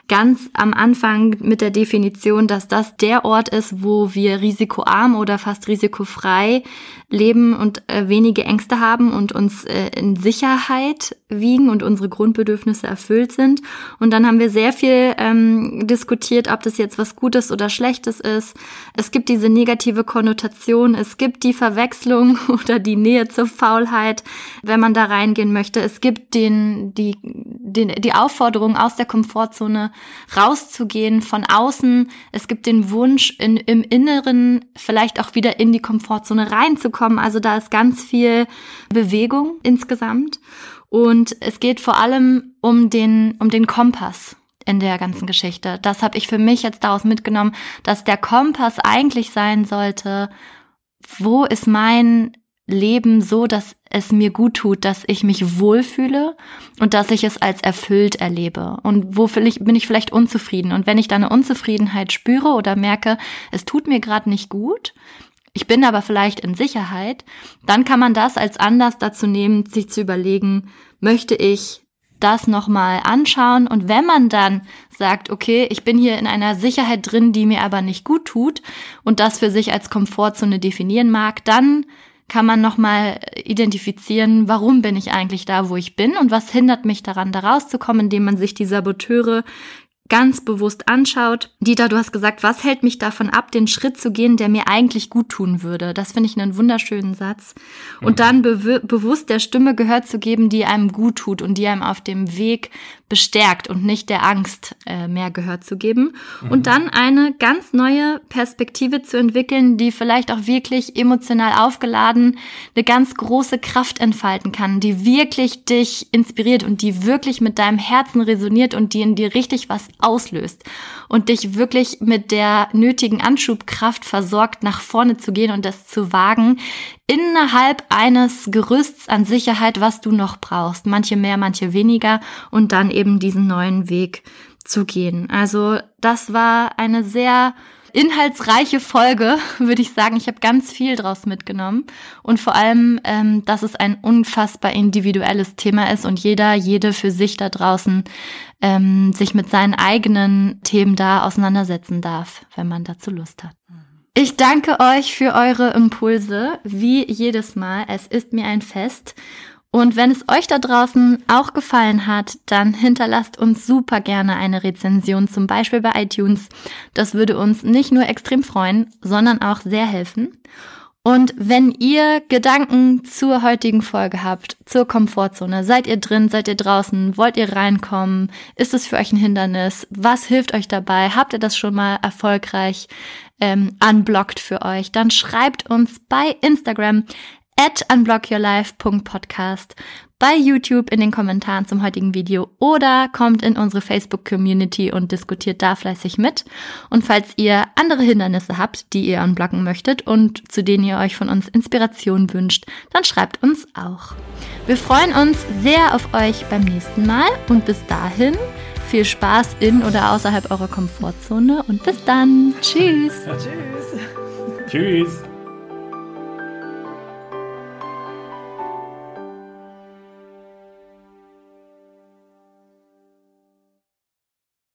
ganz am Anfang mit der Definition, dass das der Ort ist, wo wir risikoarm oder fast risikofrei leben und äh, wenige Ängste haben und uns äh, in Sicherheit wiegen und unsere Grundbedürfnisse erfüllt sind. Und dann haben wir sehr viel ähm, diskutiert, ob das jetzt was Gutes oder Schlechtes ist. Es gibt diese negative Konnotation, es gibt die Verwechslung oder die Nähe zur Faulheit, wenn man da reingehen möchte. Es gibt den, die, den, die Aufforderung aus der Komfortzone rauszugehen von außen. Es gibt den Wunsch in, im Inneren vielleicht auch wieder in die Komfortzone reinzukommen. Also da ist ganz viel Bewegung insgesamt. Und es geht vor allem um den, um den Kompass in der ganzen Geschichte. Das habe ich für mich jetzt daraus mitgenommen, dass der Kompass eigentlich sein sollte, wo ist mein Leben so, dass es mir gut tut, dass ich mich wohlfühle und dass ich es als erfüllt erlebe. Und wo bin ich vielleicht unzufrieden? Und wenn ich da eine Unzufriedenheit spüre oder merke, es tut mir gerade nicht gut, ich bin aber vielleicht in Sicherheit, dann kann man das als Anlass dazu nehmen, sich zu überlegen, möchte ich das nochmal anschauen? Und wenn man dann sagt, okay, ich bin hier in einer Sicherheit drin, die mir aber nicht gut tut und das für sich als Komfortzone definieren mag, dann kann man nochmal identifizieren, warum bin ich eigentlich da, wo ich bin und was hindert mich daran, da rauszukommen, indem man sich die Saboteure ganz bewusst anschaut. Dieter, du hast gesagt, was hält mich davon ab, den Schritt zu gehen, der mir eigentlich gut tun würde? Das finde ich einen wunderschönen Satz. Und mhm. dann be bewusst der Stimme Gehör zu geben, die einem gut tut und die einem auf dem Weg bestärkt und nicht der Angst äh, mehr Gehör zu geben. Mhm. Und dann eine ganz neue Perspektive zu entwickeln, die vielleicht auch wirklich emotional aufgeladen eine ganz große Kraft entfalten kann, die wirklich dich inspiriert und die wirklich mit deinem Herzen resoniert und die in dir richtig was auslöst und dich wirklich mit der nötigen Anschubkraft versorgt, nach vorne zu gehen und das zu wagen, innerhalb eines Gerüsts an Sicherheit, was du noch brauchst. Manche mehr, manche weniger und dann eben diesen neuen Weg zu gehen. Also das war eine sehr inhaltsreiche Folge, würde ich sagen. Ich habe ganz viel draus mitgenommen und vor allem, ähm, dass es ein unfassbar individuelles Thema ist und jeder, jede für sich da draußen ähm, sich mit seinen eigenen Themen da auseinandersetzen darf, wenn man dazu Lust hat. Ich danke euch für eure Impulse, wie jedes Mal. Es ist mir ein Fest. Und wenn es euch da draußen auch gefallen hat, dann hinterlasst uns super gerne eine Rezension, zum Beispiel bei iTunes. Das würde uns nicht nur extrem freuen, sondern auch sehr helfen. Und wenn ihr Gedanken zur heutigen Folge habt, zur Komfortzone, seid ihr drin, seid ihr draußen, wollt ihr reinkommen, ist es für euch ein Hindernis, was hilft euch dabei, habt ihr das schon mal erfolgreich ähm, unblockt für euch, dann schreibt uns bei Instagram at unblockyourlife.podcast, bei YouTube in den Kommentaren zum heutigen Video oder kommt in unsere Facebook-Community und diskutiert da fleißig mit. Und falls ihr andere Hindernisse habt, die ihr unblocken möchtet und zu denen ihr euch von uns Inspiration wünscht, dann schreibt uns auch. Wir freuen uns sehr auf euch beim nächsten Mal und bis dahin viel Spaß in oder außerhalb eurer Komfortzone und bis dann. Tschüss. Tschüss. Tschüss.